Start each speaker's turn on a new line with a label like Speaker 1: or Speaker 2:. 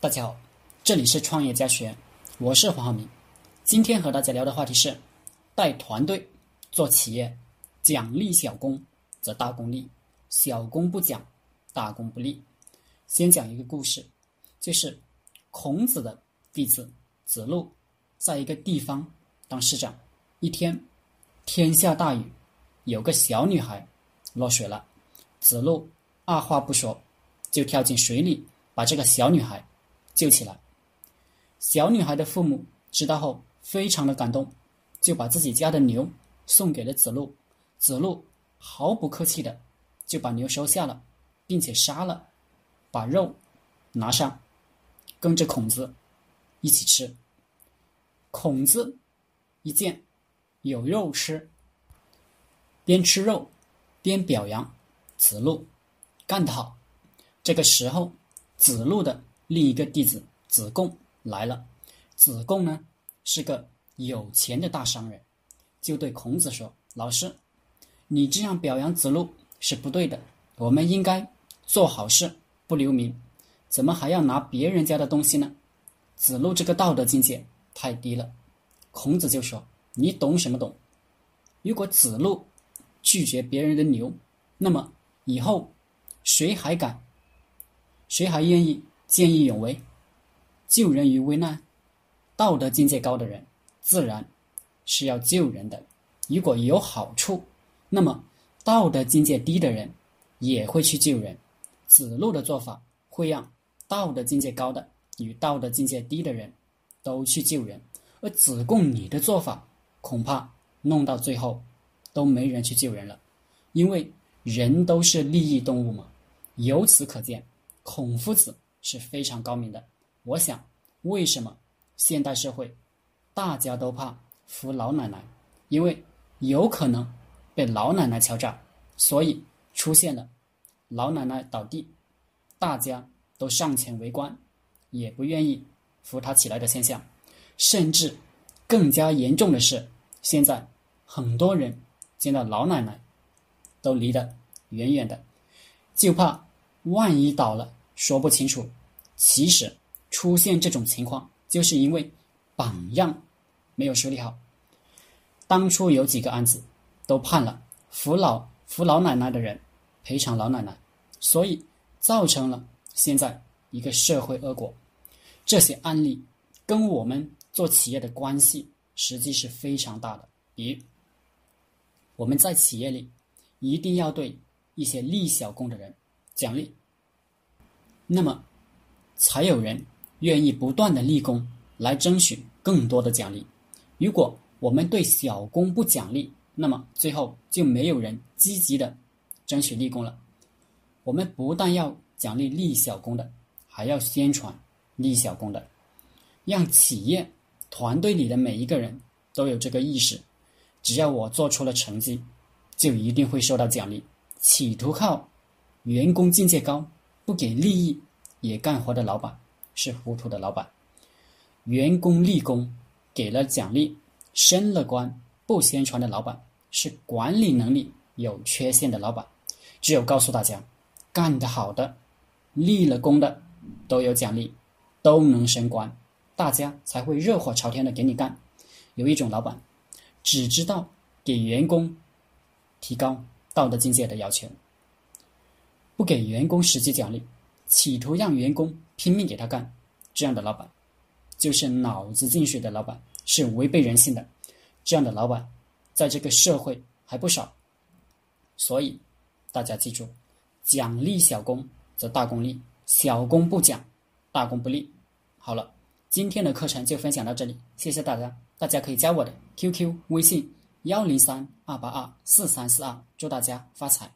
Speaker 1: 大家好，这里是创业家学，我是黄浩明。今天和大家聊的话题是：带团队做企业，奖励小功则大功利，小功不奖，大功不利。先讲一个故事，就是孔子的弟子子路，在一个地方当市长。一天，天下大雨，有个小女孩落水了，子路二话不说，就跳进水里把这个小女孩。救起来，小女孩的父母知道后非常的感动，就把自己家的牛送给了子路。子路毫不客气的就把牛收下了，并且杀了，把肉拿上，跟着孔子一起吃。孔子一见有肉吃，边吃肉边表扬子路干得好。这个时候，子路的。另一个弟子子贡来了，子贡呢是个有钱的大商人，就对孔子说：“老师，你这样表扬子路是不对的，我们应该做好事不留名，怎么还要拿别人家的东西呢？”子路这个道德境界太低了。孔子就说：“你懂什么懂？如果子路拒绝别人的牛，那么以后谁还敢？谁还愿意？”见义勇为，救人于危难，道德境界高的人，自然是要救人的。如果有好处，那么道德境界低的人也会去救人。子路的做法会让道德境界高的与道德境界低的人都去救人，而子贡你的做法恐怕弄到最后都没人去救人了，因为人都是利益动物嘛。由此可见，孔夫子。是非常高明的。我想，为什么现代社会大家都怕扶老奶奶？因为有可能被老奶奶敲诈，所以出现了老奶奶倒地，大家都上前围观，也不愿意扶她起来的现象。甚至更加严重的是，现在很多人见到老奶奶都离得远远的，就怕万一倒了。说不清楚，其实出现这种情况，就是因为榜样没有树立好。当初有几个案子都判了扶老扶老奶奶的人赔偿老奶奶，所以造成了现在一个社会恶果。这些案例跟我们做企业的关系实际是非常大的。比我们在企业里一定要对一些立小功的人奖励。那么，才有人愿意不断的立功来争取更多的奖励。如果我们对小功不奖励，那么最后就没有人积极的争取立功了。我们不但要奖励立小功的，还要宣传立小功的，让企业团队里的每一个人都有这个意识：只要我做出了成绩，就一定会受到奖励。企图靠员工境界高。不给利益也干活的老板是糊涂的老板，员工立功给了奖励升了官不宣传的老板是管理能力有缺陷的老板。只有告诉大家，干得好的、立了功的都有奖励，都能升官，大家才会热火朝天的给你干。有一种老板只知道给员工提高道德境界的要求。不给员工实际奖励，企图让员工拼命给他干，这样的老板就是脑子进水的老板，是违背人性的。这样的老板在这个社会还不少，所以大家记住：奖励小功则大功利，小功不奖，大功不利。好了，今天的课程就分享到这里，谢谢大家。大家可以加我的 QQ 微信幺零三二八二四三四二，祝大家发财。